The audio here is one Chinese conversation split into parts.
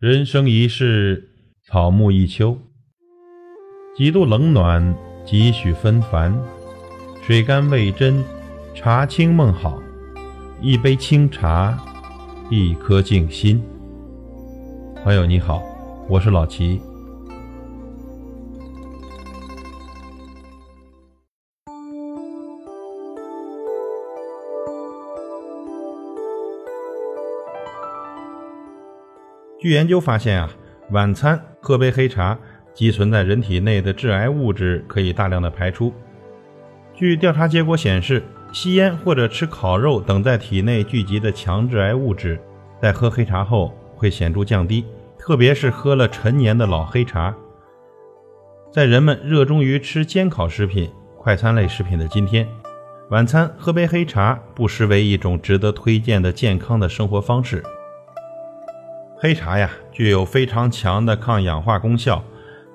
人生一世，草木一秋。几度冷暖，几许纷繁。水甘味真，茶清梦好。一杯清茶，一颗静心。朋友你好，我是老齐。据研究发现啊，晚餐喝杯黑茶，积存在人体内的致癌物质可以大量的排出。据调查结果显示，吸烟或者吃烤肉等在体内聚集的强致癌物质，在喝黑茶后会显著降低，特别是喝了陈年的老黑茶。在人们热衷于吃煎烤食品、快餐类食品的今天，晚餐喝杯黑茶不失为一种值得推荐的健康的生活方式。黑茶呀，具有非常强的抗氧化功效。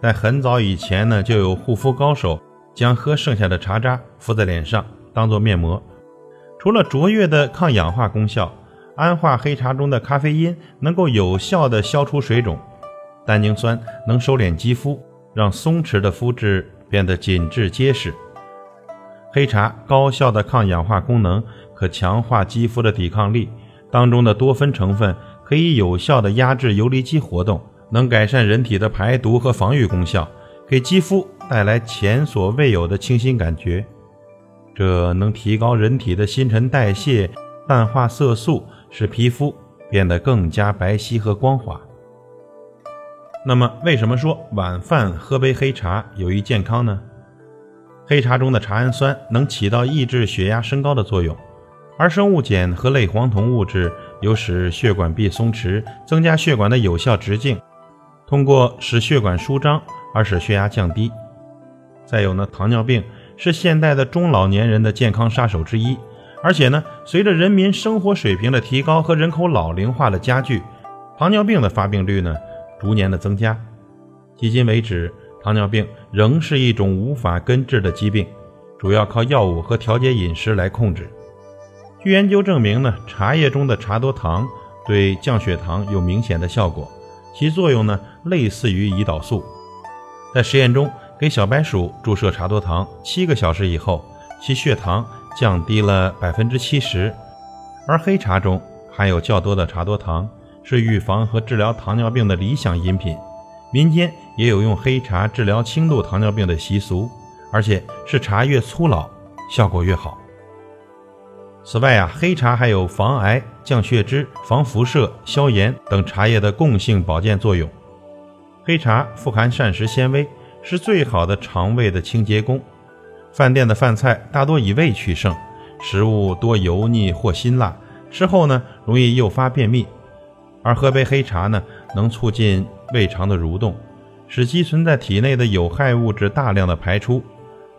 在很早以前呢，就有护肤高手将喝剩下的茶渣敷在脸上，当做面膜。除了卓越的抗氧化功效，安化黑茶中的咖啡因能够有效的消除水肿，单宁酸能收敛肌肤，让松弛的肤质变得紧致结实。黑茶高效的抗氧化功能可强化肌肤的抵抗力，当中的多酚成分。可以有效的压制游离基活动，能改善人体的排毒和防御功效，给肌肤带来前所未有的清新感觉。这能提高人体的新陈代谢，淡化色素，使皮肤变得更加白皙和光滑。那么，为什么说晚饭喝杯黑茶有益健康呢？黑茶中的茶氨酸能起到抑制血压升高的作用，而生物碱和类黄酮物质。有使血管壁松弛、增加血管的有效直径，通过使血管舒张而使血压降低。再有呢，糖尿病是现代的中老年人的健康杀手之一，而且呢，随着人民生活水平的提高和人口老龄化的加剧，糖尿病的发病率呢逐年的增加。迄今为止，糖尿病仍是一种无法根治的疾病，主要靠药物和调节饮食来控制。据研究证明呢，茶叶中的茶多糖对降血糖有明显的效果，其作用呢类似于胰岛素。在实验中，给小白鼠注射茶多糖，七个小时以后，其血糖降低了百分之七十。而黑茶中含有较多的茶多糖，是预防和治疗糖尿病的理想饮品。民间也有用黑茶治疗轻度糖尿病的习俗，而且是茶越粗老，效果越好。此外啊，黑茶还有防癌、降血脂、防辐射、消炎等茶叶的共性保健作用。黑茶富含膳食纤维，是最好的肠胃的清洁工。饭店的饭菜大多以味取胜，食物多油腻或辛辣，吃后呢容易诱发便秘。而喝杯黑茶呢，能促进胃肠的蠕动，使积存在体内的有害物质大量的排出，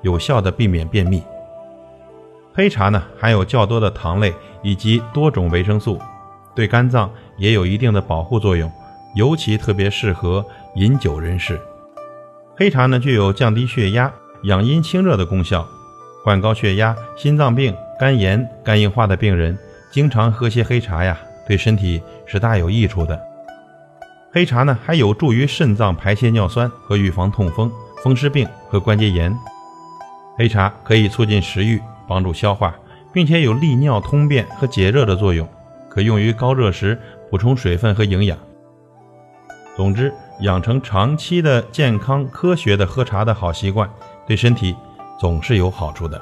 有效的避免便秘。黑茶呢含有较多的糖类以及多种维生素，对肝脏也有一定的保护作用，尤其特别适合饮酒人士。黑茶呢具有降低血压、养阴清热的功效，患高血压、心脏病、肝炎、肝硬化的病人经常喝些黑茶呀，对身体是大有益处的。黑茶呢还有助于肾脏排泄尿酸和预防痛风、风湿病和关节炎。黑茶可以促进食欲。帮助消化，并且有利尿通便和解热的作用，可用于高热时补充水分和营养。总之，养成长期的健康科学的喝茶的好习惯，对身体总是有好处的。